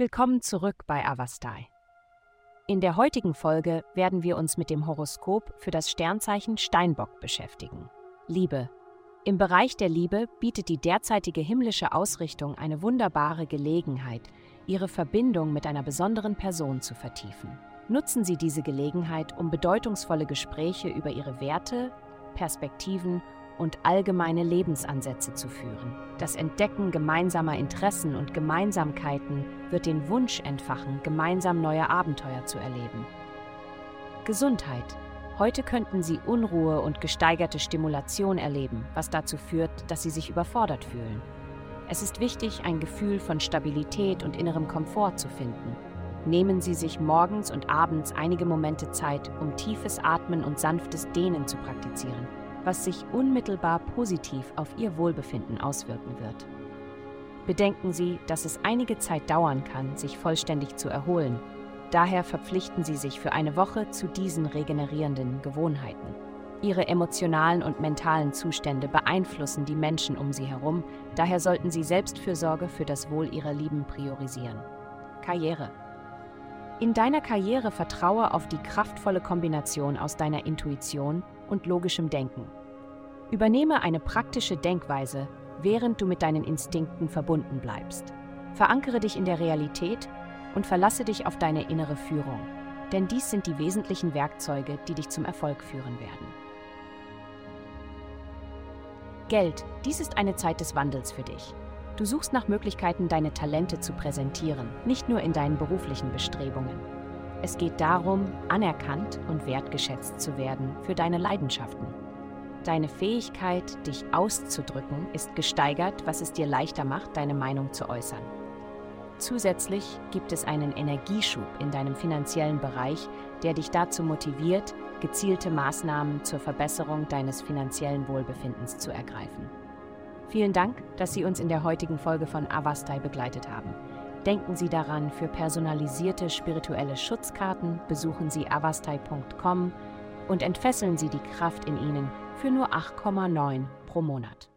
Willkommen zurück bei Avastai. In der heutigen Folge werden wir uns mit dem Horoskop für das Sternzeichen Steinbock beschäftigen. Liebe. Im Bereich der Liebe bietet die derzeitige himmlische Ausrichtung eine wunderbare Gelegenheit, Ihre Verbindung mit einer besonderen Person zu vertiefen. Nutzen Sie diese Gelegenheit, um bedeutungsvolle Gespräche über Ihre Werte, Perspektiven und allgemeine Lebensansätze zu führen. Das Entdecken gemeinsamer Interessen und Gemeinsamkeiten wird den Wunsch entfachen, gemeinsam neue Abenteuer zu erleben. Gesundheit. Heute könnten Sie Unruhe und gesteigerte Stimulation erleben, was dazu führt, dass Sie sich überfordert fühlen. Es ist wichtig, ein Gefühl von Stabilität und innerem Komfort zu finden. Nehmen Sie sich morgens und abends einige Momente Zeit, um tiefes Atmen und sanftes Dehnen zu praktizieren was sich unmittelbar positiv auf Ihr Wohlbefinden auswirken wird. Bedenken Sie, dass es einige Zeit dauern kann, sich vollständig zu erholen. Daher verpflichten Sie sich für eine Woche zu diesen regenerierenden Gewohnheiten. Ihre emotionalen und mentalen Zustände beeinflussen die Menschen um Sie herum, daher sollten Sie Selbstfürsorge für das Wohl Ihrer Lieben priorisieren. Karriere. In deiner Karriere vertraue auf die kraftvolle Kombination aus deiner Intuition und logischem Denken. Übernehme eine praktische Denkweise, während du mit deinen Instinkten verbunden bleibst. Verankere dich in der Realität und verlasse dich auf deine innere Führung, denn dies sind die wesentlichen Werkzeuge, die dich zum Erfolg führen werden. Geld, dies ist eine Zeit des Wandels für dich. Du suchst nach Möglichkeiten, deine Talente zu präsentieren, nicht nur in deinen beruflichen Bestrebungen. Es geht darum, anerkannt und wertgeschätzt zu werden für deine Leidenschaften. Deine Fähigkeit, dich auszudrücken, ist gesteigert, was es dir leichter macht, deine Meinung zu äußern. Zusätzlich gibt es einen Energieschub in deinem finanziellen Bereich, der dich dazu motiviert, gezielte Maßnahmen zur Verbesserung deines finanziellen Wohlbefindens zu ergreifen. Vielen Dank, dass Sie uns in der heutigen Folge von Avastai begleitet haben. Denken Sie daran, für personalisierte spirituelle Schutzkarten besuchen Sie avastai.com und entfesseln Sie die Kraft in Ihnen für nur 8,9 pro Monat.